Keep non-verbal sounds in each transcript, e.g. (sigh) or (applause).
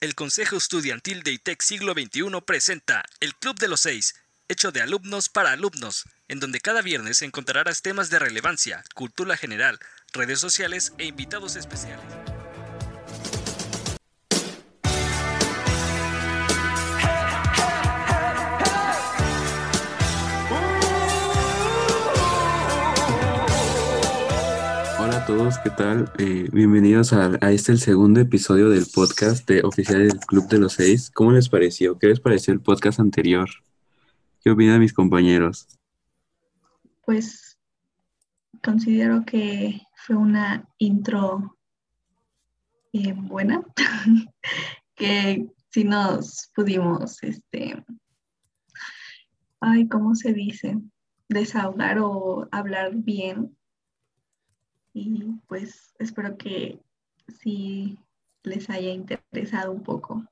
El Consejo Estudiantil de ITEC Siglo XXI presenta El Club de los Seis, hecho de alumnos para alumnos, en donde cada viernes encontrarás temas de relevancia, cultura general, redes sociales e invitados especiales. Todos, ¿qué tal? Eh, bienvenidos a, este el segundo episodio del podcast de Oficiales del Club de los Seis. ¿Cómo les pareció? ¿Qué les pareció el podcast anterior? ¿Qué opinan mis compañeros? Pues considero que fue una intro eh, buena, (laughs) que si nos pudimos, este, ay, ¿cómo se dice? Desahogar o hablar bien. Y pues espero que sí les haya interesado un poco.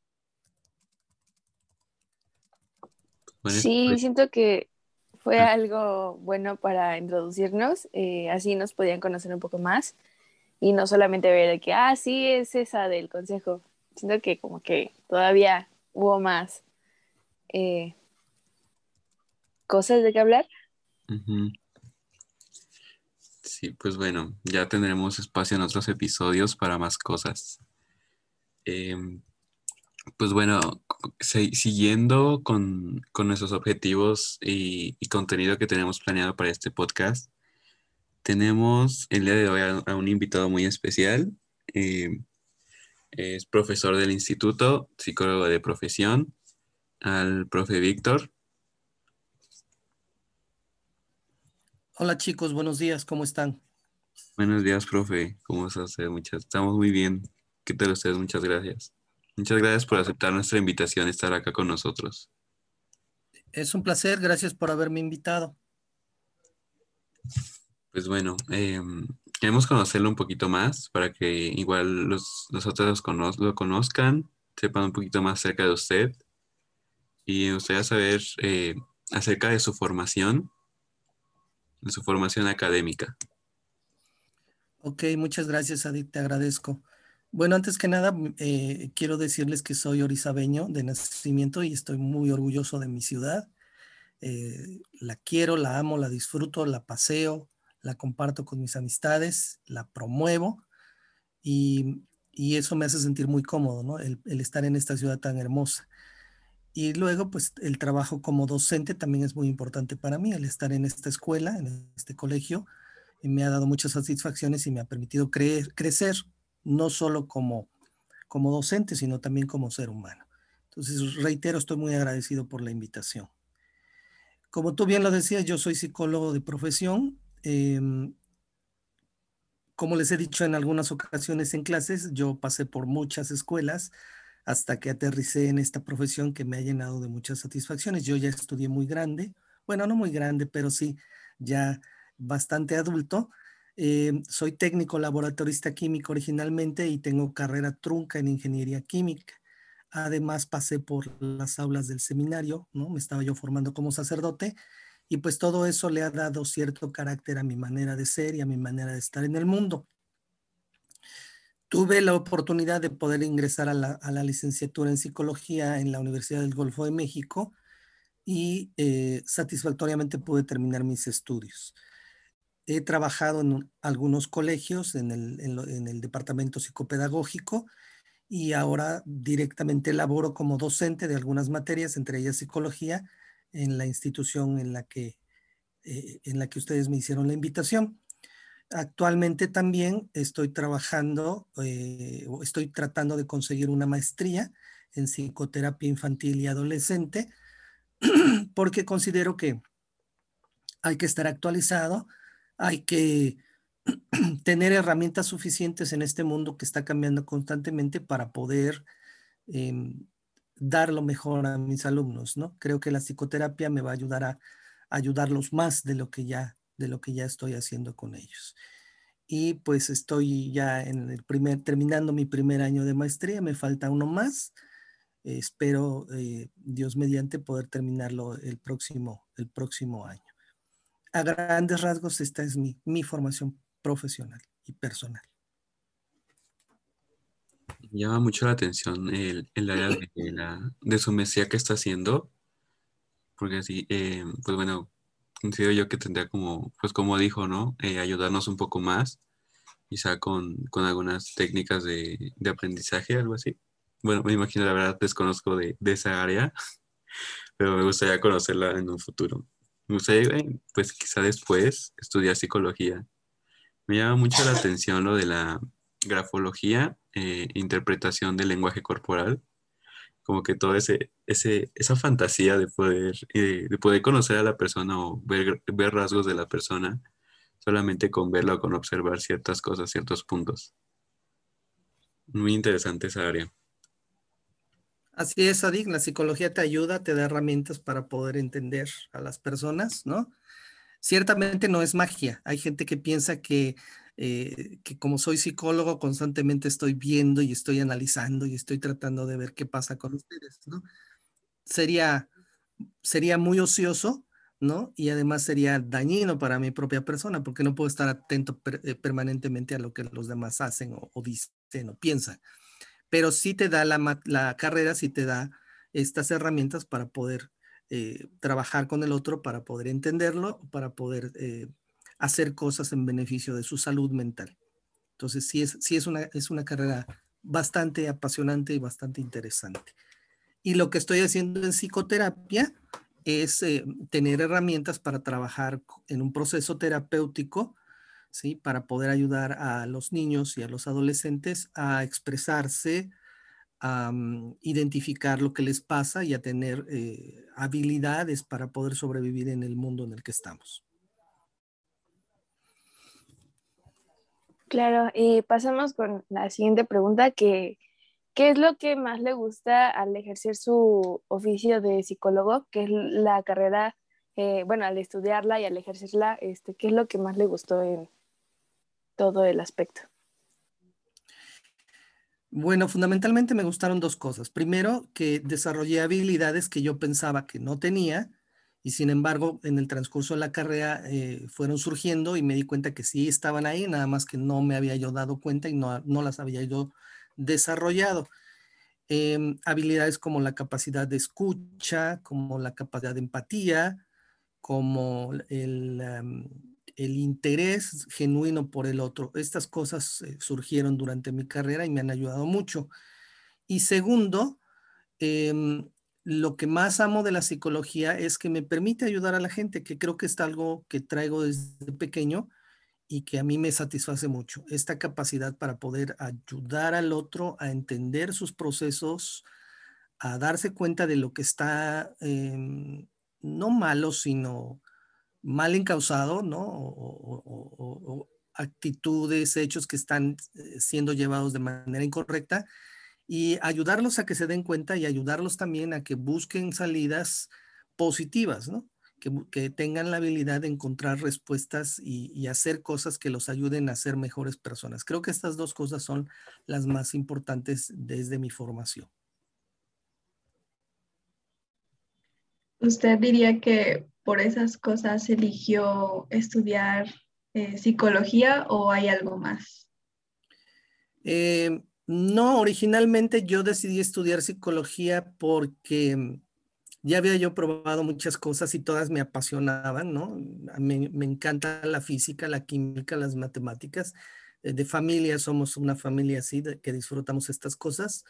Sí, pues, siento que fue Ah. algo bueno para introducirnos, eh, así nos podían conocer un poco más y no solamente ver de que, ah, sí, es esa del consejo. Siento que como que todavía hubo más eh, cosas de que hablar. ujú. Sí, pues bueno, ya tendremos espacio en otros episodios para más cosas. Em, pues bueno, siguiendo con, con nuestros objetivos y, contenido que tenemos planeado para este podcast, tenemos el día de hoy a, a un invitado muy especial. Em, es profesor del instituto, psicólogo de profesión, al profe Víctor. Hola chicos, buenos días, ¿cómo están? Buenos días, profe. ¿Cómo está usted? Muchas, estamos muy bien. ¿Qué tal usted? Muchas gracias. Muchas gracias por aceptar nuestra invitación y estar acá con nosotros. Es un placer, gracias por haberme invitado. Pues bueno, eh, queremos conocerlo un poquito más para que igual los, los otros los cono- lo conozcan, sepan un poquito más acerca de usted y me gustaría saber eh, acerca de su formación, de su formación académica. Ok, muchas gracias, Adit, te agradezco. Bueno, antes que nada, eh, quiero decirles que soy orizabeño de nacimiento y estoy muy orgulloso de mi ciudad. Eh, la quiero, la amo, la disfruto, la paseo, la comparto con mis amistades, la promuevo y, y eso me hace sentir muy cómodo, ¿no? El estar en esta ciudad tan hermosa. Y luego, pues el trabajo como docente también es muy importante para mí, el estar en esta escuela, en este colegio, y me ha dado muchas satisfacciones y me ha permitido creer, crecer, no solo como, como docente, sino también como ser humano. Entonces, reitero, estoy muy agradecido por la invitación. Como tú bien lo decías, yo soy psicólogo de profesión. em, como les he dicho en algunas ocasiones en clases, yo pasé por muchas escuelas hasta que aterricé en esta profesión que me ha llenado de muchas satisfacciones. Yo ya estudié muy grande, bueno, no muy grande, pero sí ya bastante adulto. Eh, soy técnico laboratorista químico originalmente y tengo carrera trunca en ingeniería química. Además pasé por las aulas del seminario, ¿no? Me estaba yo formando como sacerdote y pues todo eso le ha dado cierto carácter a mi manera de ser y a mi manera de estar en el mundo. Tuve la oportunidad de poder ingresar a la, licenciatura en psicología en la Universidad del Golfo de México y eh, satisfactoriamente pude terminar mis estudios. He trabajado en un- algunos colegios en el departamento psicopedagógico y ahora directamente laboro como docente de algunas materias, entre ellas psicología, en la institución en la que, eh, en la que ustedes me hicieron la invitación. Actualmente también estoy trabajando, eh, estoy tratando de conseguir una maestría en psicoterapia infantil y adolescente, (clears throat) porque considero que hay que estar actualizado, hay que (clears throat) tener herramientas suficientes en este mundo que está cambiando constantemente para poder em, dar lo mejor a mis alumnos, ¿no? Creo que la psicoterapia me va a ayudar a, a ayudarlos más de lo que ya de lo que ya estoy haciendo con ellos. Y pues estoy ya en el primer terminando mi primer año de maestría, me falta uno más. Eh, espero eh, Dios mediante poder terminarlo el próximo el próximo año. A grandes rasgos esta es mi, mi formación profesional y personal. Llama mucho la atención el, el área de, la, de su mesía que está haciendo, porque así, eh, pues bueno, considero yo que tendría como, pues como dijo, ¿no? Eh, ayudarnos un poco más, quizá con, con algunas técnicas de, de, aprendizaje, algo así. Bueno, me imagino, la verdad, desconozco de, de esa área, (laughs) pero me gustaría conocerla en un futuro. Me gustaría, eh, pues quizá después, estudiar psicología. Me llama mucho la (laughs) atención lo de la grafología, eh, interpretación del lenguaje corporal, como que todo ese, ese esa fantasía de poder, eh, de poder conocer a la persona o ver, ver rasgos de la persona solamente con verla o con observar ciertas cosas, ciertos puntos. Muy interesante esa área. Así es, Adik, la psicología te ayuda, te da herramientas para poder entender a las personas, ¿no? Ciertamente no es magia. Hay gente que piensa que, eh, que como soy psicólogo constantemente estoy viendo y estoy analizando y estoy tratando de ver qué pasa con ustedes, ¿no? Sería, sería muy ocioso, ¿no? Y además sería dañino para mi propia persona porque no puedo estar atento per, eh, permanentemente a lo que los demás hacen o, o dicen o piensan pero sí te da la, la carrera, sí te da estas herramientas para poder eh, trabajar con el otro, para poder entenderlo, para poder eh, hacer cosas en beneficio de su salud mental. Entonces, sí es, sí es, una, es una carrera bastante apasionante y bastante interesante. Y lo que estoy haciendo en psicoterapia es eh, tener herramientas para trabajar en un proceso terapéutico ¿sí? Para poder ayudar a los niños y a los adolescentes a expresarse, a um, identificar lo que les pasa y a tener eh, habilidades para poder sobrevivir en el mundo en el que estamos. Claro, y pasamos con la siguiente pregunta, que ¿qué es lo que más le gusta al ejercer su oficio de psicólogo, que es la carrera, eh, bueno, al estudiarla y al ejercerla, este, qué es lo que más le gustó en, todo el aspecto? Bueno, fundamentalmente me gustaron dos cosas. Primero, que desarrollé habilidades que yo pensaba que no tenía y sin embargo en el transcurso de la carrera eh, fueron surgiendo y me di cuenta que sí estaban ahí, nada más que no me había yo dado cuenta y no, no las había yo desarrollado. Eh, habilidades como la capacidad de escucha, como la capacidad de empatía, como el... Um, el interés genuino por el otro. Estas cosas eh, surgieron durante mi carrera y me han ayudado mucho. Y segundo, em, lo que más amo de la psicología es que me permite ayudar a la gente, que creo que es algo que traigo desde pequeño y que a mí me satisface mucho. Esta capacidad para poder ayudar al otro a entender sus procesos, a darse cuenta de lo que está em, no malo, sino mal encausado, ¿no? O, actitudes, hechos que están eh, siendo llevados de manera incorrecta y ayudarlos a que se den cuenta y ayudarlos también a que busquen salidas positivas, ¿no? Que, tengan la habilidad de encontrar respuestas y, y, hacer cosas que los ayuden a ser mejores personas. Creo que estas dos cosas son las más importantes desde mi formación. ¿Usted diría que por esas cosas eligió estudiar eh, psicología o hay algo más? Eh, no, originalmente yo decidí estudiar psicología porque ya había yo probado muchas cosas y todas me apasionaban, ¿no? Me, me encanta la física, la química, las matemáticas. Eh, de familia somos una familia así, de, que disfrutamos estas cosas.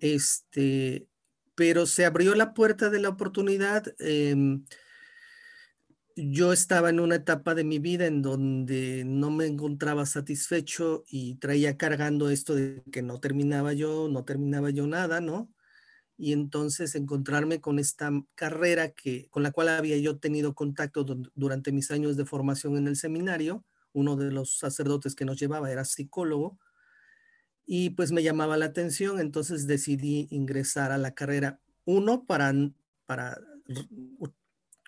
Este, pero se abrió la puerta de la oportunidad. Eh, yo estaba en una etapa de mi vida en donde no me encontraba satisfecho y traía cargando esto de que no terminaba yo, no terminaba yo nada, ¿no? Y entonces encontrarme con esta carrera que, con la cual había yo tenido contacto durante mis años de formación en el seminario, uno de los sacerdotes que nos llevaba era psicólogo, y pues me llamaba la atención, entonces decidí ingresar a la carrera, uno, para, para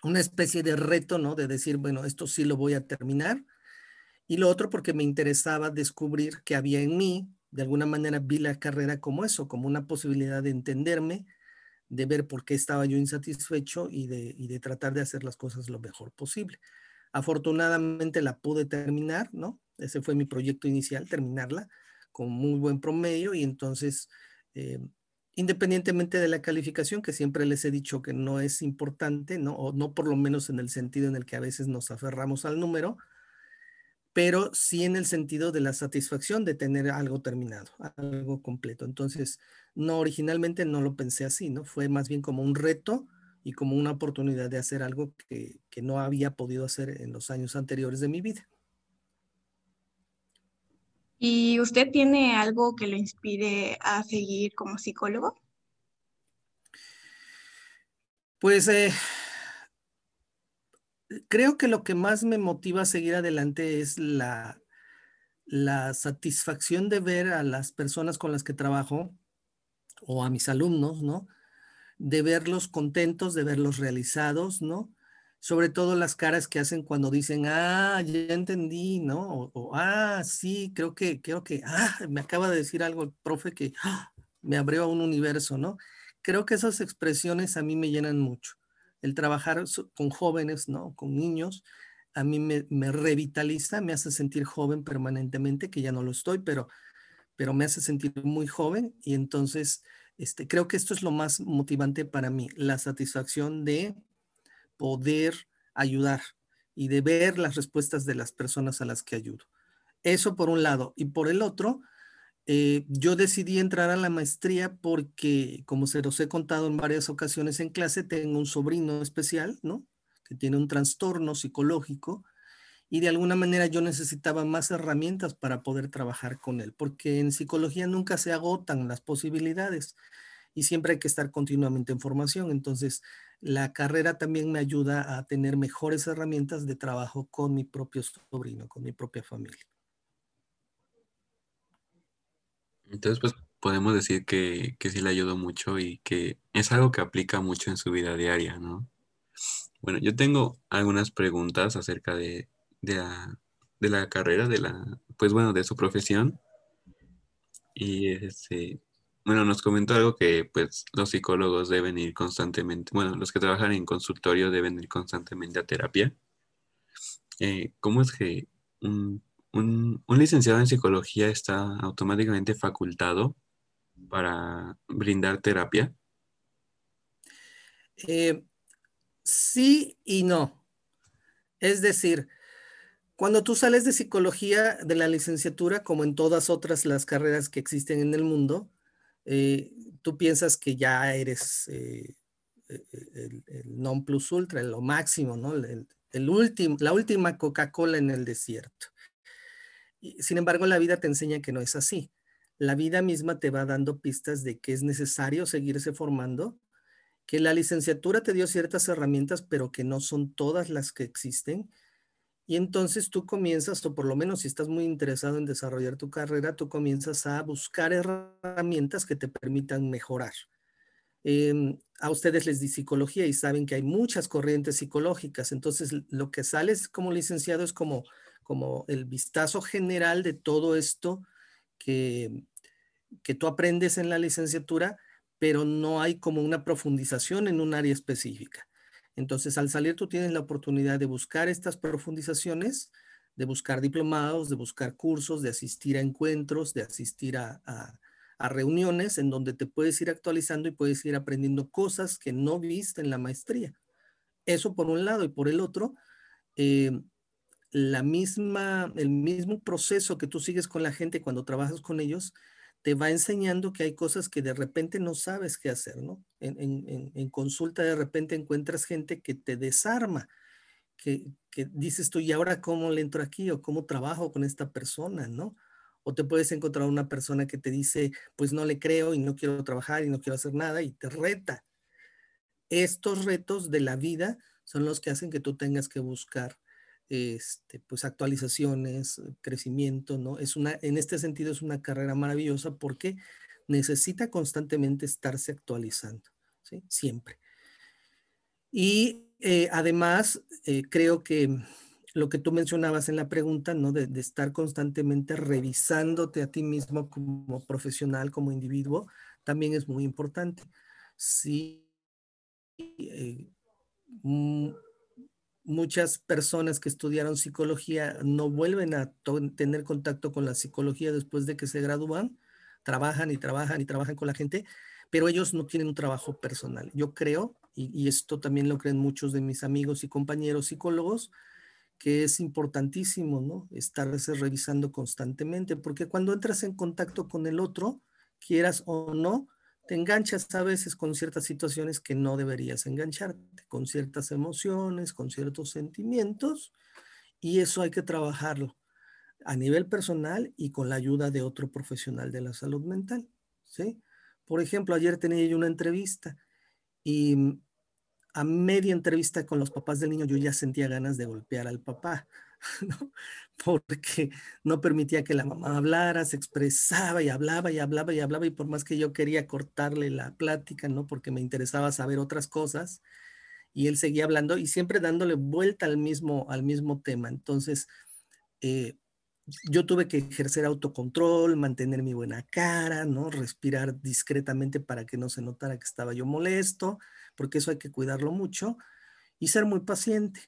una especie de reto, ¿no? De decir, bueno, esto sí lo voy a terminar. Y lo otro porque me interesaba descubrir que había en mí, de alguna manera vi la carrera como eso, como una posibilidad de entenderme, de ver por qué estaba yo insatisfecho y de, y de tratar de hacer las cosas lo mejor posible. Afortunadamente la pude terminar, ¿no? Ese fue mi proyecto inicial, terminarla con muy buen promedio y entonces, eh, independientemente de la calificación, que siempre les he dicho que no es importante, ¿no? o no por lo menos en el sentido en el que a veces nos aferramos al número, pero sí en el sentido de la satisfacción de tener algo terminado, algo completo. Entonces, no, originalmente no lo pensé así, ¿no? Fue más bien como un reto y como una oportunidad de hacer algo que, que no había podido hacer en los años anteriores de mi vida. ¿Y usted tiene algo que lo inspire a seguir como psicólogo? Pues eh, creo que lo que más me motiva a seguir adelante es la, la satisfacción de ver a las personas con las que trabajo o a mis alumnos, ¿no? De verlos contentos, de verlos realizados, ¿no? Sobre todo las caras que hacen cuando dicen, ah, ya entendí, ¿no? O, ah, sí, creo que, creo que, ah, me acaba de decir algo el profe que ah, me abrió a un universo, ¿no? Creo que esas expresiones a mí me llenan mucho el trabajar con jóvenes, ¿no? Con niños, a mí me, revitaliza, me hace sentir joven permanentemente, que ya no lo estoy, pero, pero me hace sentir muy joven y entonces este, creo que esto es lo más motivante para mí, la satisfacción de poder ayudar y de ver las respuestas de las personas a las que ayudo. Eso por un lado. Y por el otro, eh, yo decidí entrar a la maestría porque, como se los he contado en varias ocasiones en clase, tengo un sobrino especial, ¿no? Que tiene un trastorno psicológico y de alguna manera yo necesitaba más herramientas para poder trabajar con él, porque en psicología nunca se agotan las posibilidades y siempre hay que estar continuamente en formación. Entonces, la carrera también me ayuda a tener mejores herramientas de trabajo con mi propio sobrino, con mi propia familia. Entonces, pues podemos decir que, sí le ayudó mucho y que es algo que aplica mucho en su vida diaria, ¿no? Bueno, yo tengo algunas preguntas acerca de, la, carrera, de la, pues bueno, de su profesión. Y este, bueno, nos comentó algo que pues los psicólogos deben ir constantemente, bueno, los que trabajan en consultorio deben ir constantemente a terapia. Eh, ¿Cómo es que un licenciado en psicología está automáticamente facultado para brindar terapia? Eh, sí y no. Es decir, cuando tú sales de psicología de la licenciatura, como en todas otras las carreras que existen en el mundo, eh, tú piensas que ya eres eh, el, non plus ultra, lo máximo, ¿no? el último, la última Coca-Cola en el desierto. Sin embargo, la vida te enseña que no es así. La vida misma te va dando pistas de que es necesario seguirse formando, que la licenciatura te dio ciertas herramientas, pero que no son todas las que existen. Y entonces tú comienzas, o por lo menos si estás muy interesado en desarrollar tu carrera, tú comienzas a buscar herramientas que te permitan mejorar. Em, a ustedes les di psicología y saben que hay muchas corrientes psicológicas, entonces lo que sales como licenciado es como como el vistazo general de todo esto que, que tú aprendes en la licenciatura, pero no hay como una profundización en un área específica. Entonces, al salir tú tienes la oportunidad de buscar estas profundizaciones, de buscar diplomados, de buscar cursos, de asistir a encuentros, de asistir a, reuniones en donde te puedes ir actualizando y puedes ir aprendiendo cosas que no viste en la maestría. Eso por un lado y por el otro, eh, la misma, el mismo proceso que tú sigues con la gente cuando trabajas con ellos, te va enseñando que hay cosas que de repente no sabes qué hacer, ¿no? En, consulta de repente encuentras gente que te desarma, que, que, dices tú, ¿y ahora cómo le entro aquí o cómo trabajo con esta persona, ¿no? O te puedes encontrar una persona que te dice, pues no le creo y no quiero trabajar y no quiero hacer nada y te reta. Estos retos de la vida son los que hacen que tú tengas que buscar este, pues actualizaciones, crecimiento, ¿no? Es una, en este sentido es una carrera maravillosa porque necesita constantemente estarse actualizando. Siempre. Y eh, además, eh, creo que lo que tú mencionabas en la pregunta, ¿no? De, estar constantemente revisándote a ti mismo como profesional, como individuo, también es muy importante. Sí, eh, mm, muchas personas que estudiaron psicología no vuelven a tener contacto con la psicología después de que se gradúan, trabajan y trabajan y trabajan con la gente, pero ellos no tienen un trabajo personal. Yo creo, y, y esto también lo creen muchos de mis amigos y compañeros psicólogos, que es importantísimo, ¿no? Estarse revisando constantemente, porque cuando entras en contacto con el otro, quieras o no, te enganchas a veces con ciertas situaciones que no deberías engancharte, con ciertas emociones, con ciertos sentimientos, y eso hay que trabajarlo a nivel personal y con la ayuda de otro profesional de la salud mental, ¿sí? Por ejemplo, ayer tenía yo una entrevista y a media entrevista con los papás del niño yo ya sentía ganas de golpear al papá, (laughs) porque no permitía que la mamá hablara, se expresaba y hablaba y hablaba y hablaba y por más que yo quería cortarle la plática, ¿no? porque me interesaba saber otras cosas, y él seguía hablando y siempre dándole vuelta al mismo, al mismo tema. Entonces, eh, yo tuve que ejercer autocontrol, mantener mi buena cara, ¿no? Respirar discretamente para que no se notara que estaba yo molesto, porque eso hay que cuidarlo mucho y ser muy paciente.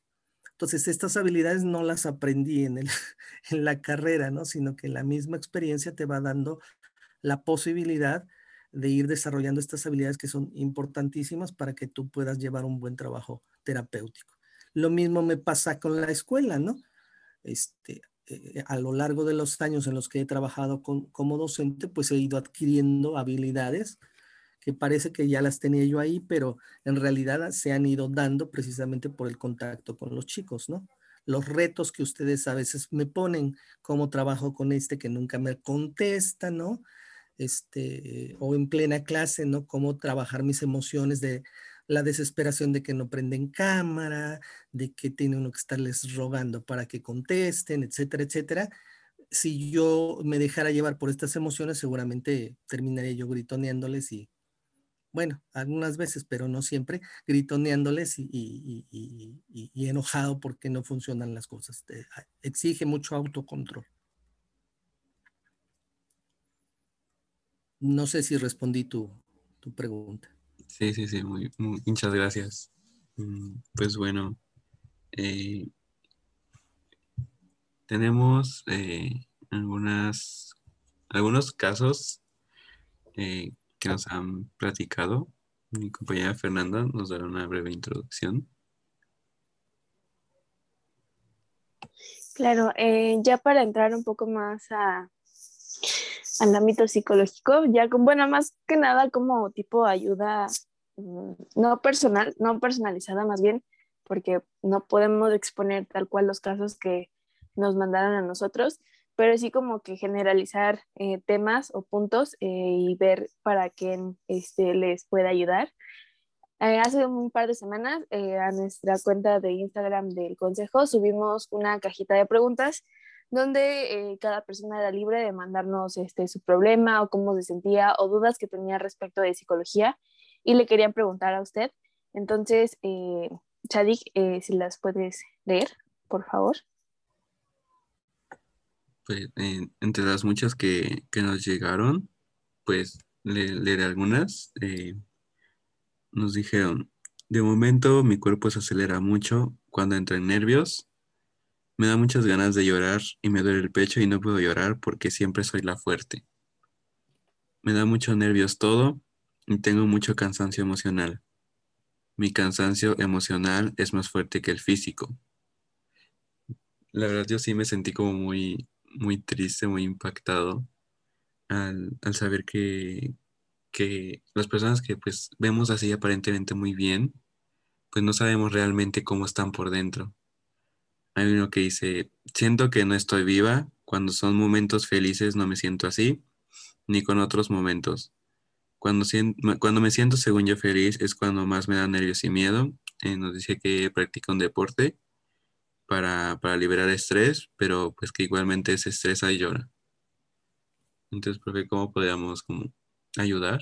Entonces, estas habilidades no las aprendí en, el, (laughs) en la carrera, ¿no? Sino que la misma experiencia te va dando la posibilidad de ir desarrollando estas habilidades que son importantísimas para que tú puedas llevar un buen trabajo terapéutico. Lo mismo me pasa con la escuela, ¿no? Este, eh, a lo largo de los años en los que he trabajado como docente, pues he ido adquiriendo habilidades que parece que ya las tenía yo ahí, pero en realidad se han ido dando precisamente por el contacto con los chicos, ¿no? Los retos que ustedes a veces me ponen, cómo trabajo con este que nunca me contesta, ¿no? Este, o en plena clase, ¿no? Cómo trabajar mis emociones de la desesperación de que no prenden cámara, de que tiene uno que estarles rogando para que contesten, etcétera, etcétera. Si yo me dejara llevar por estas emociones, seguramente terminaría yo gritoneándoles y, bueno, algunas veces, pero no siempre, gritoneándoles y, enojado porque no funcionan las cosas. Exige mucho autocontrol. No sé si respondí tu, tu pregunta. Sí, sí, sí, muy, muchas gracias. Mm, pues bueno, eh, tenemos eh, algunas, algunos casos eh, que nos han platicado. Mi compañera Fernanda nos dará una breve introducción. Claro, ya para entrar un poco más a, al ámbito psicológico, ya con, bueno, más que nada como tipo ayuda mm, no personal, no personalizada más bien, porque no podemos exponer tal cual los casos que nos mandaron a nosotros, pero sí como que generalizar eh, temas o puntos eh, y ver para quién este, les puede ayudar. Eh, hace un par de semanas a nuestra cuenta de Instagram del Consejo subimos una cajita de preguntas donde cada persona era libre de mandarnos este, su problema o cómo se sentía o dudas que tenía respecto de psicología y le querían preguntar a usted. Entonces, Chadik, si las puedes leer, por favor. Entre las muchas que, nos llegaron, pues leeré algunas. nos dijeron, de momento mi cuerpo se acelera mucho cuando entra en nervios me da muchas ganas de llorar y me duele el pecho y no puedo llorar porque siempre soy la fuerte. Me da muchos nervios todo y tengo mucho cansancio emocional. Mi cansancio emocional es más fuerte que el físico. La verdad yo sí me sentí como muy, muy triste, muy impactado al, saber que, que las personas que pues vemos así aparentemente muy bien, pues no sabemos realmente cómo están por dentro hay uno que dice, siento que no estoy viva, cuando son momentos felices no me siento así, ni con otros momentos. Cuando, cuando me siento según yo feliz es cuando más me da nervios y miedo. Eh, nos dice que practica un deporte para, liberar estrés, pero pues que igualmente se estresa y llora. Entonces, profe, ¿cómo podríamos como ayudar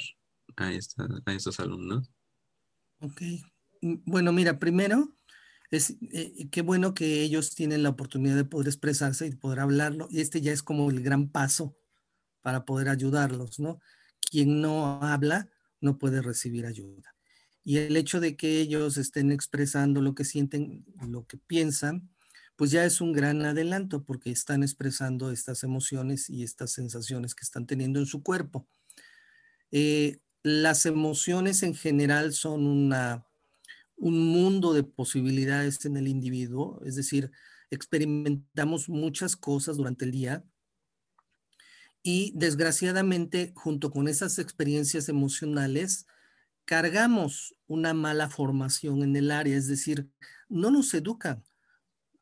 a, a estos alumnos? Ok. Mm, bueno, mira, primero es eh, qué bueno que ellos tienen la oportunidad de poder expresarse y poder hablarlo. Y este ya es como el gran paso para poder ayudarlos, ¿no? Quien no habla no puede recibir ayuda. Y el hecho de que ellos estén expresando lo que sienten, lo que piensan, pues ya es un gran adelanto porque están expresando estas emociones y estas sensaciones que están teniendo en su cuerpo. Eh, las emociones en general son una, un mundo de posibilidades en el individuo, es decir, experimentamos muchas cosas durante el día y desgraciadamente junto con esas experiencias emocionales cargamos una mala formación en el área, es decir, no nos educan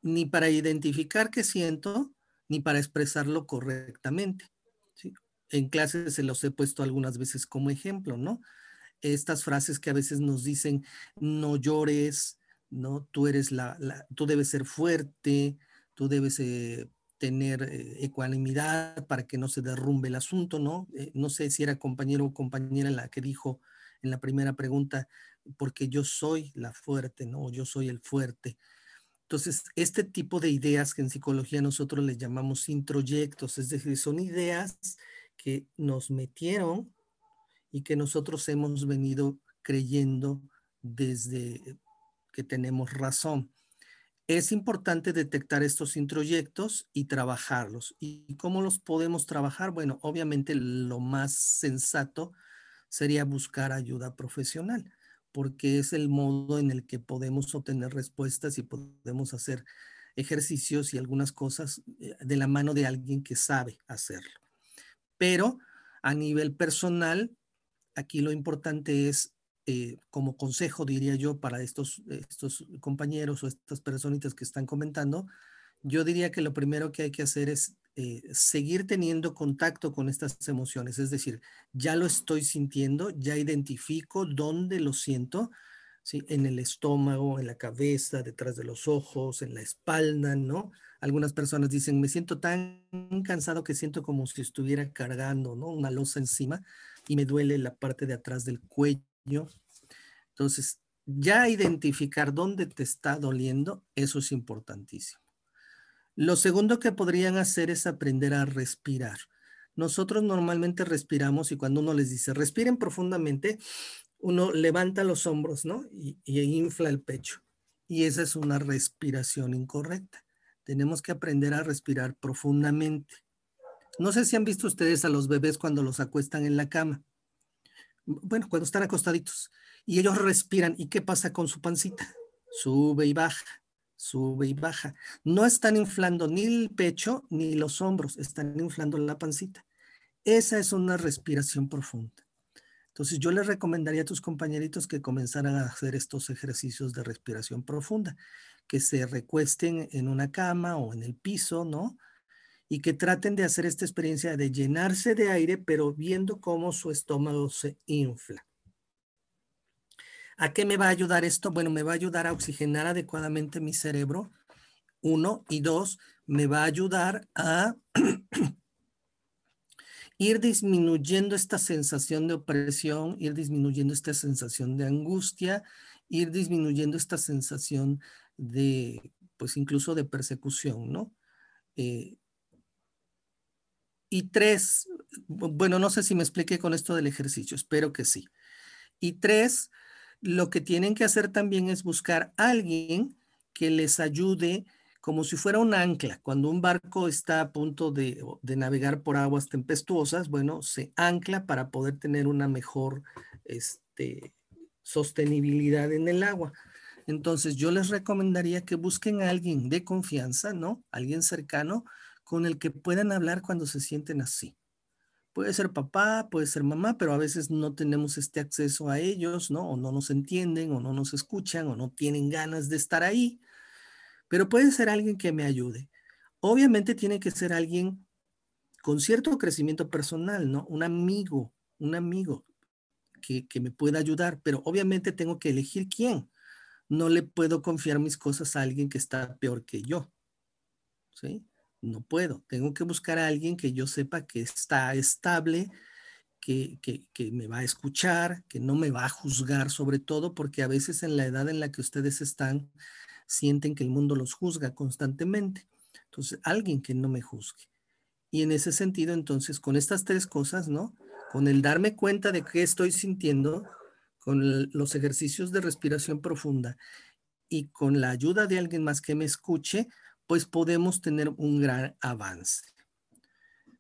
ni para identificar qué siento, ni para expresarlo correctamente. En clases se los he puesto algunas veces como ejemplo, ¿no? Estas frases que a veces nos dicen, no llores, ¿no? Tú eres la, tú debes ser fuerte, tú debes eh, tener eh, ecuanimidad para que no se derrumbe el asunto, ¿no? Eh, no sé si era compañero o compañera la que dijo en la primera pregunta, porque yo soy la fuerte, ¿no? Yo soy el fuerte. Entonces, este tipo de ideas que en psicología nosotros les llamamos introyectos, es decir, son ideas que nos metieron y que nosotros hemos venido creyendo desde que tenemos razón. Es importante detectar estos introyectos y trabajarlos. ¿Y cómo los podemos trabajar? Bueno, obviamente lo más sensato sería buscar ayuda profesional porque es el modo en el que podemos obtener respuestas y podemos hacer ejercicios y algunas cosas eh, de la mano de alguien que sabe hacerlo. Pero a nivel personal, aquí lo importante es, eh, como consejo diría yo para estos, estos compañeros o estas personitas que están comentando, yo diría que lo primero que hay que hacer es eh, seguir teniendo contacto con estas emociones, es decir, ya lo estoy sintiendo, ya identifico dónde lo siento, ¿sí? en el estómago, en la cabeza, detrás de los ojos, en la espalda, ¿no? Algunas personas dicen, me siento tan cansado que siento como si estuviera cargando, ¿no? Una losa encima y me duele la parte de atrás del cuello. Entonces, ya identificar dónde te está doliendo, eso es importantísimo. Lo segundo que podrían hacer es aprender a respirar. Nosotros normalmente respiramos y cuando uno les dice respiren profundamente, uno levanta los hombros, ¿no? Y, infla el pecho. Y esa es una respiración incorrecta. Tenemos que aprender a respirar profundamente. No sé si han visto ustedes a los bebés cuando los acuestan en la cama. Bueno, cuando están acostaditos. Y ellos respiran. ¿Y qué pasa con su pancita? Sube y baja sube y baja. No están inflando ni el pecho ni los hombros, están inflando la pancita. Esa es una respiración profunda. Entonces yo les recomendaría a tus compañeritos que comenzaran a hacer estos ejercicios de respiración profunda, que se recuesten en una cama o en el piso, ¿no? Y que traten de hacer esta experiencia de llenarse de aire, pero viendo cómo su estómago se infla. ¿A qué me va a ayudar esto? Bueno, me va a ayudar a oxigenar adecuadamente mi cerebro, uno, y dos, me va a ayudar a (clears throat) ir disminuyendo esta sensación de opresión, ir disminuyendo esta sensación de angustia, ir disminuyendo esta sensación de, pues incluso de persecución, ¿no? Eh, y tres, bueno, no sé si me expliqué con esto del ejercicio, espero que sí. Y tres, lo que tienen que hacer también es buscar a alguien que les ayude como si fuera un ancla. Cuando un barco está a punto de, navegar por aguas tempestuosas, bueno, se ancla para poder tener una mejor este, sostenibilidad en el agua. Entonces, yo les recomendaría que busquen a alguien de confianza, ¿no? Alguien cercano con el que puedan hablar cuando se sienten así. Puede ser papá, puede ser mamá, pero a veces no tenemos este acceso a ellos, ¿no? O no nos entienden, o no nos escuchan, o no tienen ganas de estar ahí. Pero puede ser alguien que me ayude. Obviamente tiene que ser alguien con cierto crecimiento personal, ¿no? Un amigo, un amigo que, que me pueda ayudar, pero obviamente tengo que elegir quién. No le puedo confiar mis cosas a alguien que está peor que yo. ¿Sí? No puedo. Tengo que buscar a alguien que yo sepa que está estable, que, me va a escuchar, que no me va a juzgar sobre todo, porque a veces en la edad en la que ustedes están, sienten que el mundo los juzga constantemente. Entonces, alguien que no me juzgue. Y en ese sentido, entonces, con estas tres cosas, ¿no? Con el darme cuenta de qué estoy sintiendo, con los ejercicios de respiración profunda y con la ayuda de alguien más que me escuche, pues podemos tener un gran avance.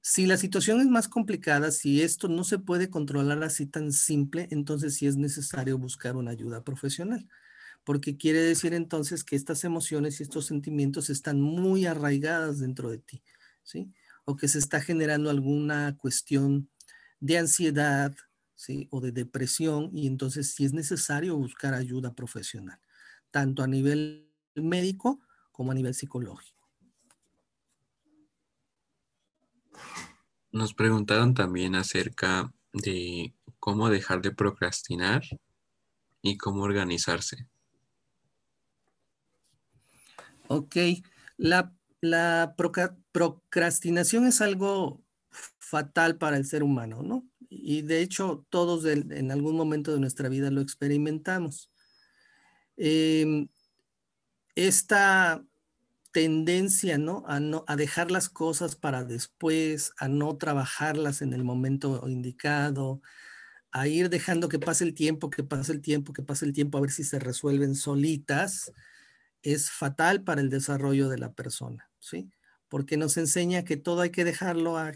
Si la situación es más complicada, si esto no se puede controlar así tan simple, entonces sí es necesario buscar una ayuda profesional, porque quiere decir entonces que estas emociones y estos sentimientos están muy arraigadas dentro de ti, ¿sí? O que se está generando alguna cuestión de ansiedad, ¿sí? O de depresión, y entonces sí es necesario buscar ayuda profesional, tanto a nivel médico como a nivel psicológico. Nos preguntaron también acerca de cómo dejar de procrastinar y cómo organizarse. Ok, la, procrastinación es algo fatal para el ser humano, ¿no? Y de hecho todos en algún momento de nuestra vida lo experimentamos. Em, esta tendencia, ¿no? A, ¿no? a dejar las cosas para después, a no trabajarlas en el momento indicado, a ir dejando que pase el tiempo, que pase el tiempo, que pase el tiempo, a ver si se resuelven solitas, es fatal para el desarrollo de la persona, ¿sí? Porque nos enseña que todo hay que dejarlo a,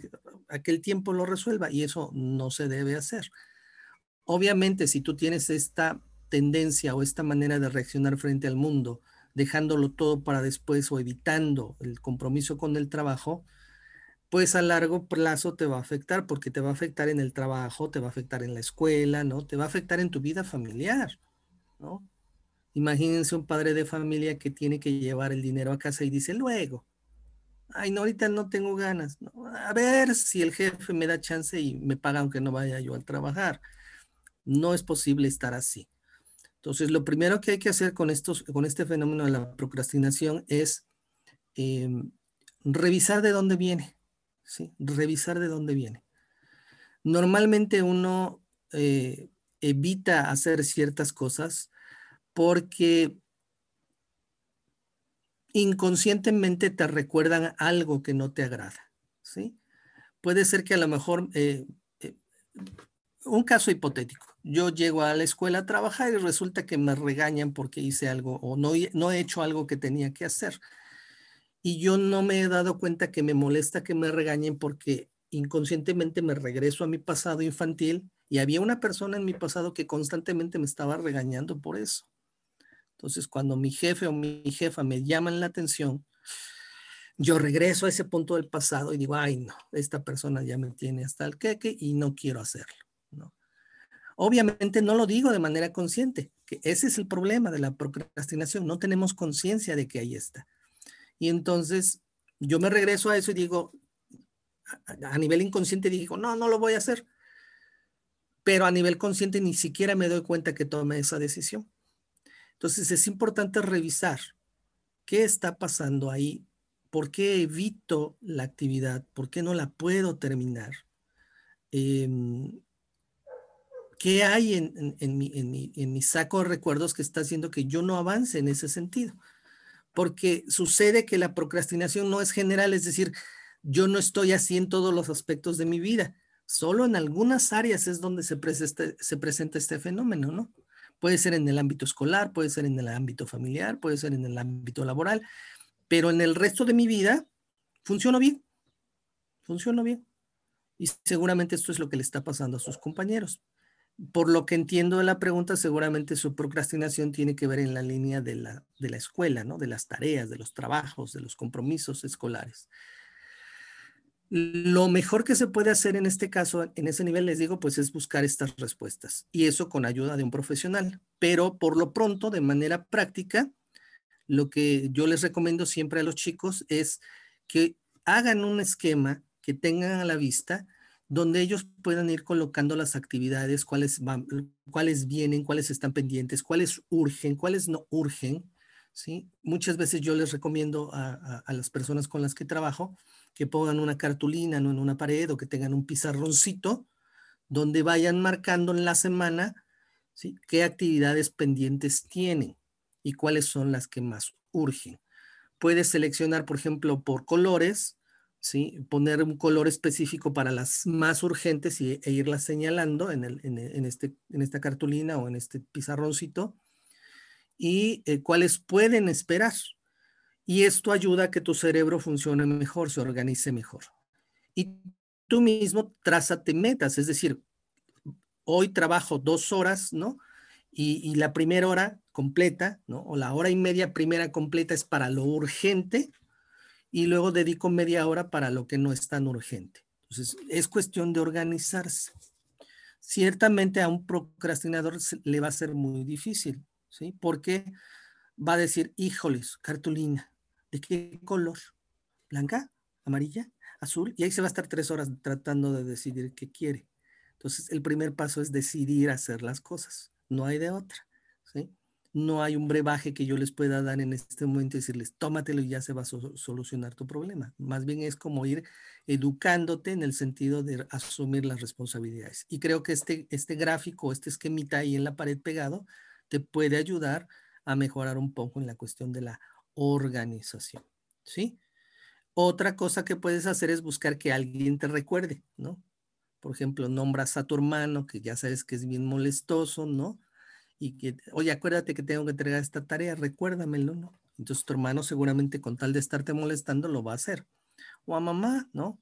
a que el tiempo lo resuelva y eso no se debe hacer. Obviamente, si tú tienes esta tendencia o esta manera de reaccionar frente al mundo, dejándolo todo para después o evitando el compromiso con el trabajo, pues a largo plazo te va a afectar porque te va a afectar en el trabajo, te va a afectar en la escuela, ¿no? Te va a afectar en tu vida familiar, ¿no? Imagínense un padre de familia que tiene que llevar el dinero a casa y dice luego, ay, no, ahorita no tengo ganas, a ver si el jefe me da chance y me paga aunque no vaya yo al trabajar. No es posible estar así. Entonces, lo primero que hay que hacer con, estos, con este fenómeno de la procrastinación es em, revisar de dónde viene, ¿sí? Revisar de dónde viene. Normalmente uno eh, evita hacer ciertas cosas porque inconscientemente te recuerdan algo que no te agrada, ¿sí? Puede ser que a lo mejor, eh, eh, un caso hipotético, yo llego a la escuela a trabajar y resulta que me regañan porque hice algo o no, he hecho algo que tenía que hacer. Y yo no me he dado cuenta que me molesta que me regañen porque inconscientemente me regreso a mi pasado infantil y había una persona en mi pasado que constantemente me estaba regañando por eso. Entonces, cuando mi jefe o mi jefa me llaman la atención, yo regreso a ese punto del pasado y digo, ay, no, esta persona ya me tiene hasta el queque y no quiero hacerlo. Obviamente no lo digo de manera consciente, que ese es el problema de la procrastinación, no tenemos conciencia de que ahí está. Y entonces yo me regreso a eso y digo, a, nivel inconsciente digo, no, no lo voy a hacer. Pero a nivel consciente ni siquiera me doy cuenta que tomé esa decisión. Entonces es importante revisar qué está pasando ahí, por qué evito la actividad, por qué no la puedo terminar. Em, ¿Qué hay en, mi, saco de recuerdos que está haciendo que yo no avance en ese sentido? Porque sucede que la procrastinación no es general, es decir, yo no estoy así en todos los aspectos de mi vida, solo en algunas áreas es donde se presenta, se presenta este fenómeno, ¿no? Puede ser en el ámbito escolar, puede ser en el ámbito familiar, puede ser en el ámbito laboral, pero en el resto de mi vida funciono bien, funciono bien. Y seguramente esto es lo que le está pasando a sus compañeros por lo que entiendo de la pregunta, seguramente su procrastinación tiene que ver en la línea de la, de la escuela, ¿no? De las tareas, de los trabajos, de los compromisos escolares. Lo mejor que se puede hacer en este caso, en ese nivel, les digo, pues es buscar estas respuestas y eso con ayuda de un profesional. Pero por lo pronto, de manera práctica, lo que yo les recomiendo siempre a los chicos es que hagan un esquema que tengan a la vista donde ellos puedan ir colocando las actividades, cuáles, van, cuáles vienen, cuáles están pendientes, cuáles urgen, cuáles no urgen. ¿sí? Muchas veces yo les recomiendo a, las personas con las que trabajo que pongan una cartulina ¿no? en una pared o que tengan un pizarroncito donde vayan marcando en la semana ¿sí? qué actividades pendientes tienen y cuáles son las que más urgen. Puedes seleccionar, por ejemplo, por colores, ¿sí? Poner un color específico para las más urgentes y, e irlas señalando en, el, en, en, este, en esta cartulina o en este pizarroncito y eh, cuáles pueden esperar. Y esto ayuda a que tu cerebro funcione mejor, se organice mejor. Y tú mismo trázate metas, es decir, hoy trabajo dos horas, ¿no? Y, y, la primera hora completa, ¿no? O la hora y media primera completa es para lo urgente y luego dedico media hora para lo que no es tan urgente. Entonces, es cuestión de organizarse. Ciertamente a un procrastinador le va a ser muy difícil, ¿sí? Porque va a decir, híjoles, cartulina, ¿de qué color? ¿Blanca? ¿Amarilla? ¿Azul? Y ahí se va a estar tres horas tratando de decidir qué quiere. Entonces, el primer paso es decidir hacer las cosas. No hay de otra, ¿sí? No hay un brebaje que yo les pueda dar en este momento y decirles, tómatelo y ya se va a solucionar tu problema. Más bien es como ir educándote en el sentido de asumir las responsabilidades. Y creo que este, este gráfico, este esquemita ahí en la pared pegado, te puede ayudar a mejorar un poco en la cuestión de la organización. ¿Sí? Otra cosa que puedes hacer es buscar que alguien te recuerde, ¿no? Por ejemplo, nombras a tu hermano, que ya sabes que es bien molestoso, ¿no? Y que, oye, acuérdate que tengo que entregar esta tarea, recuérdamelo, ¿no? Entonces tu hermano seguramente con tal de estarte molestando lo va a hacer. O a mamá, ¿no?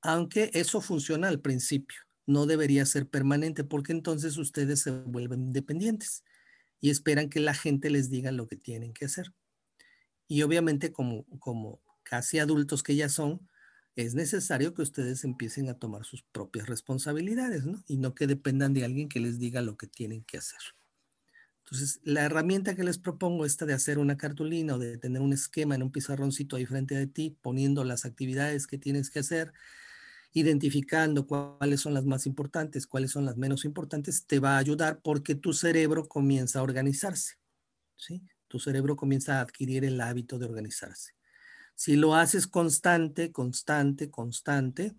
Aunque eso funciona al principio, no debería ser permanente porque entonces ustedes se vuelven independientes y esperan que la gente les diga lo que tienen que hacer. Y obviamente como, como casi adultos que ya son, es necesario que ustedes empiecen a tomar sus propias responsabilidades, ¿no? Y no que dependan de alguien que les diga lo que tienen que hacer. Entonces, la herramienta que les propongo, esta de hacer una cartulina o de tener un esquema en un pizarroncito ahí frente de ti, poniendo las actividades que tienes que hacer, identificando cuáles son las más importantes, cuáles son las menos importantes, te va a ayudar porque tu cerebro comienza a organizarse. ¿sí? Tu cerebro comienza a adquirir el hábito de organizarse. Si lo haces constante, constante, constante,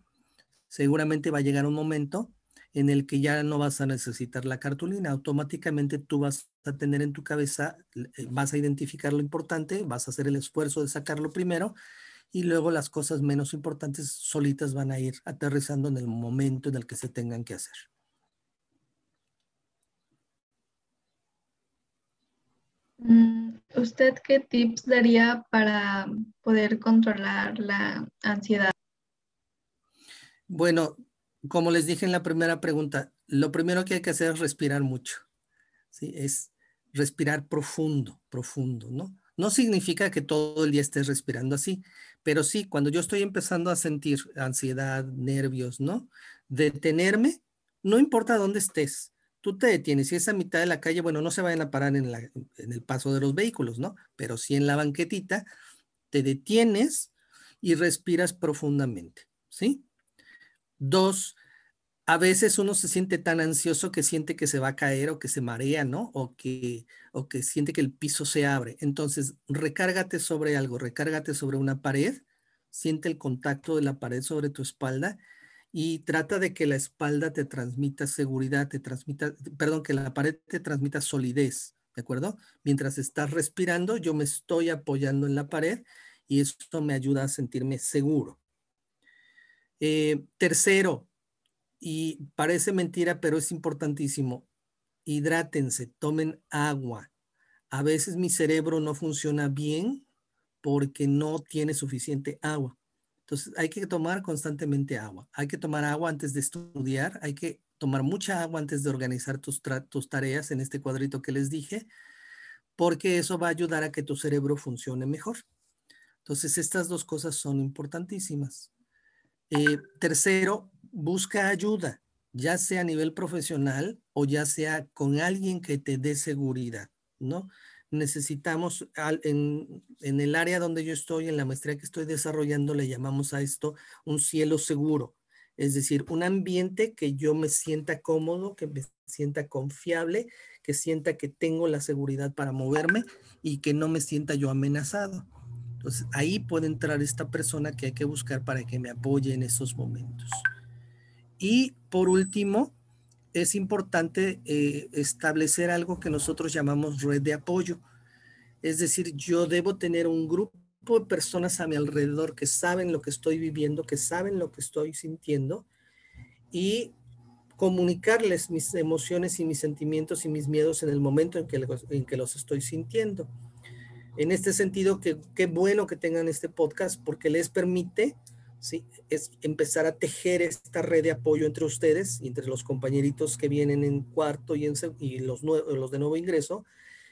seguramente va a llegar un momento en el que ya no vas a necesitar la cartulina. Automáticamente tú vas a tener en tu cabeza, eh, vas a identificar lo importante, vas a hacer el esfuerzo de sacarlo primero y luego las cosas menos importantes solitas van a ir aterrizando en el momento en el que se tengan que hacer. Mm, ¿Usted qué tips daría para poder controlar la ansiedad? Bueno, como les dije en la primera pregunta, lo primero que hay que hacer es respirar mucho. ¿sí? Es respirar profundo, profundo, ¿no? No significa que todo el día estés respirando así, pero sí, cuando yo estoy empezando a sentir ansiedad, nervios, ¿no? Detenerme, no importa dónde estés, tú te detienes. Si es a mitad de la calle, bueno, no se vayan a parar en, en el paso de los vehículos, ¿no? Pero sí en la banquetita, te detienes y respiras profundamente, ¿sí? Dos, a veces uno se siente tan ansioso que siente que se va a caer o que se marea, ¿no? O que, o que siente que el piso se abre. Entonces, recárgate sobre algo, recárgate sobre una pared, siente el contacto de la pared sobre tu espalda y trata de que la espalda te transmita seguridad, te transmita, perdón, que la pared te transmita solidez, ¿de acuerdo? Mientras estás respirando, yo me estoy apoyando en la pared y esto me ayuda a sentirme seguro. Eh, tercero, y parece mentira, pero es importantísimo, hidrátense, tomen agua. A veces mi cerebro no funciona bien porque no tiene suficiente agua. Entonces hay que tomar constantemente agua. Hay que tomar agua antes de estudiar, hay que tomar mucha agua antes de organizar tus, tus tareas en este cuadrito que les dije, porque eso va a ayudar a que tu cerebro funcione mejor. Entonces estas dos cosas son importantísimas. Eh, tercero, busca ayuda, ya sea a nivel profesional o ya sea con alguien que te dé seguridad, ¿no? Necesitamos, en, en el área donde yo estoy, en la maestría que estoy desarrollando, le llamamos a esto un cielo seguro, es decir, un ambiente que yo me sienta cómodo, que me sienta confiable, que sienta que tengo la seguridad para moverme y que no me sienta yo amenazado. Entonces ahí puede entrar esta persona que hay que buscar para que me apoye en esos momentos. Y por último, es importante eh, establecer algo que nosotros llamamos red de apoyo. Es decir, yo debo tener un grupo de personas a mi alrededor que saben lo que estoy viviendo, que saben lo que estoy sintiendo y comunicarles mis emociones y mis sentimientos y mis miedos en el momento en que, en que los estoy sintiendo. En este sentido, qué bueno que tengan este podcast porque les permite ¿sí? es empezar a tejer esta red de apoyo entre ustedes y entre los compañeritos que vienen en cuarto y, en, y los, los de nuevo ingreso,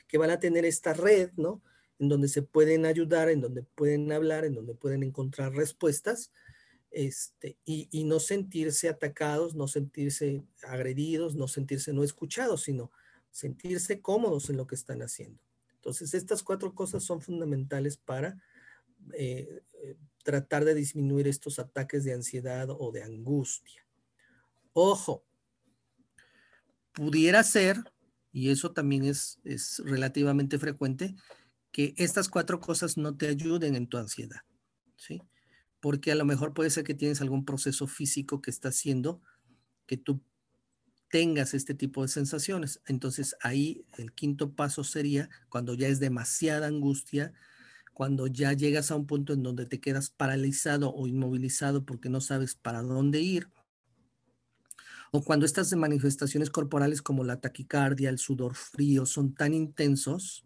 que van a tener esta red, ¿no? En donde se pueden ayudar, en donde pueden hablar, en donde pueden encontrar respuestas este, y no sentirse atacados, no sentirse agredidos, no sentirse no escuchados, sino sentirse cómodos en lo que están haciendo. Entonces, estas cuatro cosas son fundamentales para eh, eh, tratar de disminuir estos ataques de ansiedad o de angustia. Ojo, pudiera ser, y eso también es, es relativamente frecuente, que estas cuatro cosas no te ayuden en tu ansiedad, ¿sí? Porque a lo mejor puede ser que tienes algún proceso físico que está haciendo que tú tengas este tipo de sensaciones. Entonces ahí el quinto paso sería cuando ya es demasiada angustia, cuando ya llegas a un punto en donde te quedas paralizado o inmovilizado porque no sabes para dónde ir, o cuando estas manifestaciones corporales como la taquicardia, el sudor frío son tan intensos,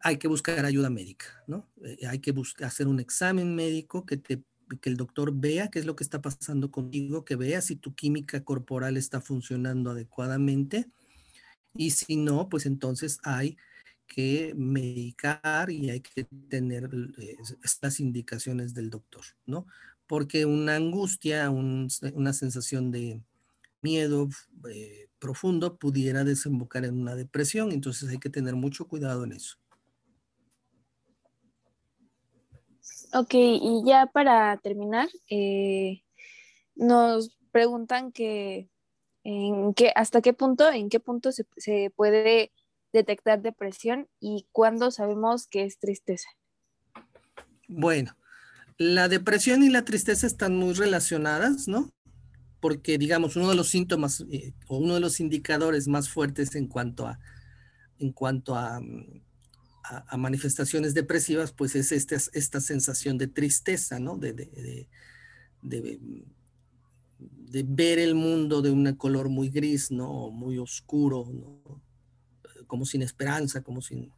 hay que buscar ayuda médica, ¿no? Eh, hay que hacer un examen médico que te que el doctor vea qué es lo que está pasando contigo, que vea si tu química corporal está funcionando adecuadamente y si no, pues entonces hay que medicar y hay que tener eh, estas indicaciones del doctor, ¿no? Porque una angustia, una sensación de miedo eh, profundo pudiera desembocar en una depresión, entonces hay que tener mucho cuidado en eso. Ok, y ya para terminar, eh, nos preguntan que, en qué, hasta qué punto, en qué punto se, puede detectar depresión y cuándo sabemos que es tristeza. Bueno, la depresión y la tristeza están muy relacionadas, ¿no? Porque, digamos, uno de los síntomas eh, o uno de los indicadores más fuertes en cuanto a, en cuanto a, a, manifestaciones depresivas, pues es esta, esta sensación de tristeza, ¿no? De, de, de, de, ver el mundo de un color muy gris, ¿no? Muy oscuro, ¿no? como sin esperanza, como sin,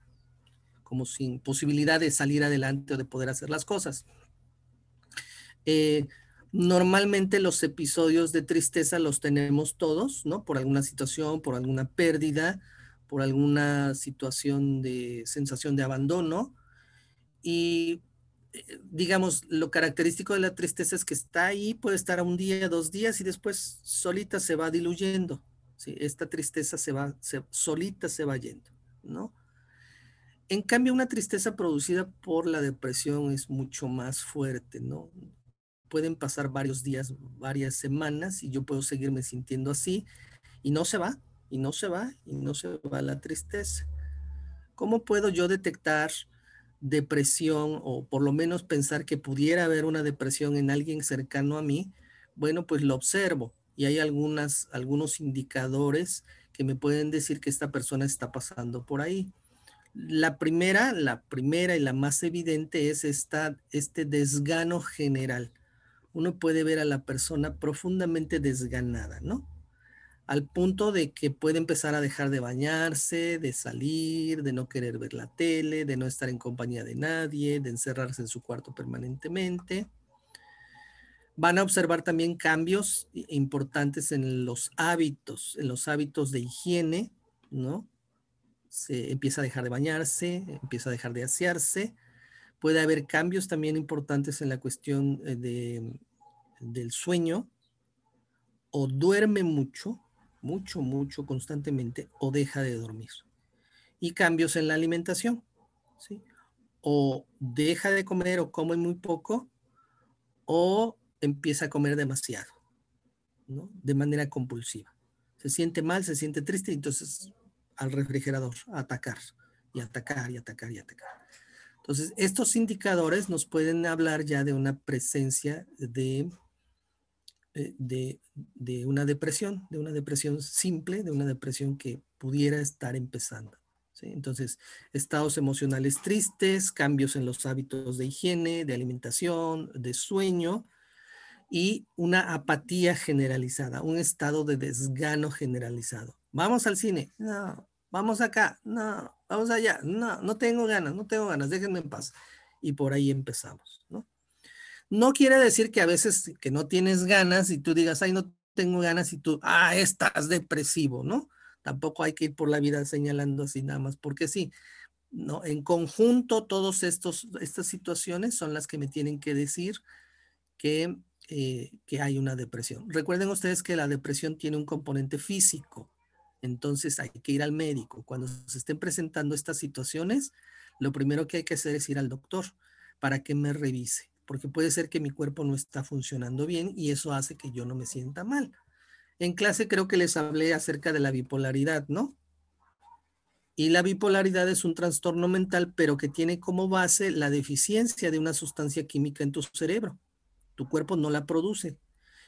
como sin posibilidad de salir adelante o de poder hacer las cosas. Eh, normalmente los episodios de tristeza los tenemos todos, ¿no? Por alguna situación, por alguna pérdida, por alguna situación de sensación de abandono. Y eh, digamos, lo característico de la tristeza es que está ahí, puede estar un día, dos días y después solita se va diluyendo. Esta tristeza se va, solita se va yendo, ¿no? En cambio, una tristeza producida por la depresión es mucho más fuerte, ¿no? Pueden pasar varios días, varias semanas y yo puedo seguirme sintiendo así y no se va, y no se va, y no se va la tristeza. ¿Cómo puedo yo detectar depresión o por lo menos pensar que pudiera haber una depresión en alguien cercano a mí? Bueno, pues lo observo y hay algunas, algunos indicadores que me pueden decir que esta persona está pasando por ahí. La primera, la primera y la más evidente es esta, este desgano general. Uno puede ver a la persona profundamente desganada, ¿no? Al punto de que puede empezar a dejar de bañarse, de salir, de no querer ver la tele, de no estar en compañía de nadie, de encerrarse en su cuarto permanentemente Van a observar también cambios importantes en los hábitos, en los hábitos de higiene, ¿no? Se empieza a dejar de bañarse, empieza a dejar de asearse. Puede haber cambios también importantes en la cuestión eh, de, del sueño. O duerme mucho, mucho, mucho constantemente, o deja de dormir. Y cambios en la alimentación, ¿sí? O deja de comer o come muy poco, o empieza a comer demasiado, ¿no? De manera compulsiva. Se siente mal, se siente triste, entonces al refrigerador atacar y atacar y atacar y atacar. Entonces, estos indicadores nos pueden hablar ya de una presencia de, de, de una depresión, de una depresión simple, de una depresión que pudiera estar empezando. Entonces, estados emocionales tristes, cambios en los hábitos de higiene, de alimentación, de sueño y una apatía generalizada, un estado de desgano generalizado. Vamos al cine, no, vamos acá, no, vamos allá, no, no tengo ganas, no tengo ganas, déjenme en paz. Y por ahí empezamos, ¿no? No quiere decir que a veces que no tienes ganas y tú digas, ay, no tengo ganas y tú, ah, estás depresivo, ¿no? Tampoco hay que ir por la vida señalando así nada más, porque sí, no, en conjunto todas estas situaciones son las que me tienen que decir que, eh, que hay una depresión. Recuerden ustedes que la depresión tiene un componente físico, entonces hay que ir al médico. Cuando se estén presentando estas situaciones, lo primero que hay que hacer es ir al doctor para que me revise, porque puede ser que mi cuerpo no está funcionando bien y eso hace que yo no me sienta mal. En clase creo que les hablé acerca de la bipolaridad, ¿no? Y la bipolaridad es un trastorno mental, pero que tiene como base la deficiencia de una sustancia química en tu cerebro. Tu cuerpo no la produce.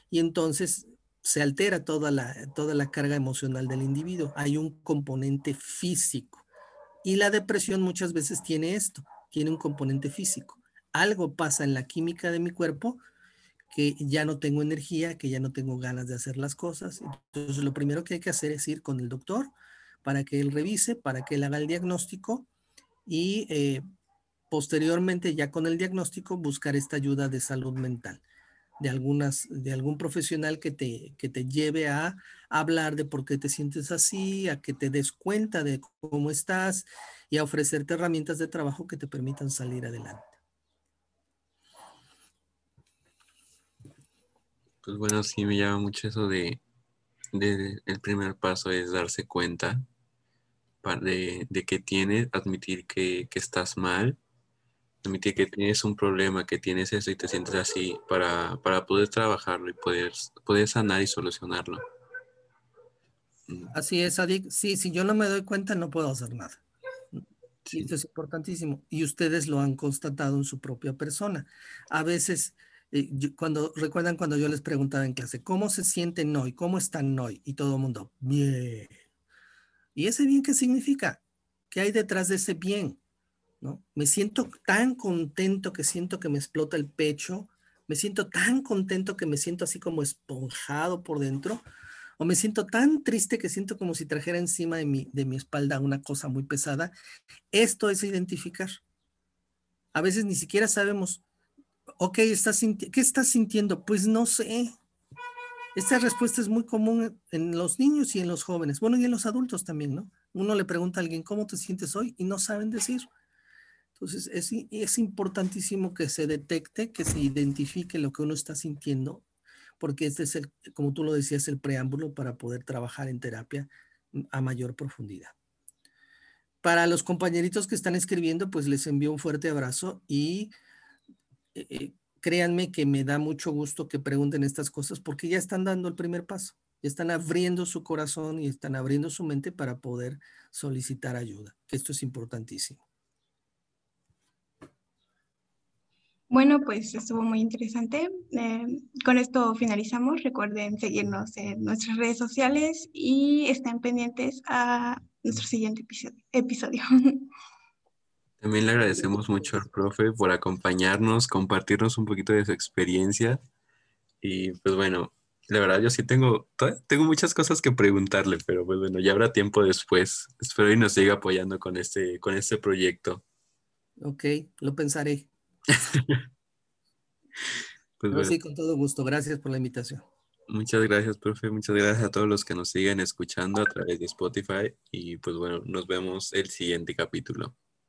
Y entonces se altera toda la, toda la carga emocional del individuo. Hay un componente físico. Y la depresión muchas veces tiene esto, tiene un componente físico. Algo pasa en la química de mi cuerpo que ya no tengo energía, que ya no tengo ganas de hacer las cosas. Entonces, lo primero que hay que hacer es ir con el doctor para que él revise, para que él haga el diagnóstico y eh, posteriormente, ya con el diagnóstico, buscar esta ayuda de salud mental de algunas de algún profesional que te que te lleve a hablar de por qué te sientes así, a que te des cuenta de cómo estás y a ofrecerte herramientas de trabajo que te permitan salir adelante. Pues bueno, sí me llama mucho eso de, el primer paso es darse cuenta de, de que tienes, admitir que, estás mal, admitir que tienes un problema, que tienes eso y te sientes así para, poder trabajarlo y poder, poder sanar y solucionarlo. Mm. Así es, Adik. Sí, si yo no me doy cuenta, no puedo hacer nada. Esto es importantísimo. Y ustedes lo han constatado en su propia persona. A veces cuando recuerdan cuando yo les preguntaba en clase, ¿cómo se sienten hoy? ¿Cómo están hoy? Y todo el mundo, bien. ¿Y ese bien qué significa? ¿Qué hay detrás de ese bien? ¿No? Me siento tan contento que siento que me explota el pecho, me siento tan contento que me siento así como esponjado por dentro, o me siento tan triste que siento como si trajera encima de mi, de mi espalda una cosa muy pesada. Esto es identificar. A veces ni siquiera sabemos ok, ¿estás ¿qué estás sintiendo? Pues no sé. Esta respuesta es muy común en los niños y en los jóvenes, bueno, y en los adultos también, ¿no? Uno le pregunta a alguien, ¿cómo te sientes hoy? Y no saben decir. Entonces, es, es importantísimo que se detecte, que se identifique lo que uno está sintiendo, porque este es el, como tú lo decías, el preámbulo para poder trabajar en terapia a mayor profundidad. Para los compañeritos que están escribiendo, pues les envío un fuerte abrazo y eh, eh, créanme que me da mucho gusto que pregunten estas cosas porque ya están dando el primer paso, ya están abriendo su corazón y están abriendo su mente para poder solicitar ayuda, que esto es importantísimo. Bueno, pues estuvo muy interesante. Eh, con esto finalizamos. Recuerden seguirnos en nuestras redes sociales y estén pendientes a nuestro siguiente episodio. (laughs) También le agradecemos mucho al profe por acompañarnos, compartirnos un poquito de su experiencia. Y pues bueno, la verdad yo sí tengo, tengo muchas cosas que preguntarle, pero pues bueno, ya habrá tiempo después. Espero y nos siga apoyando con este, con este proyecto. Ok, lo pensaré. (laughs) pues Sí, con todo gusto. Gracias por la invitación. Muchas gracias, profe. Muchas gracias a todos los que nos siguen escuchando a través de Spotify. Y pues bueno, nos vemos el siguiente capítulo.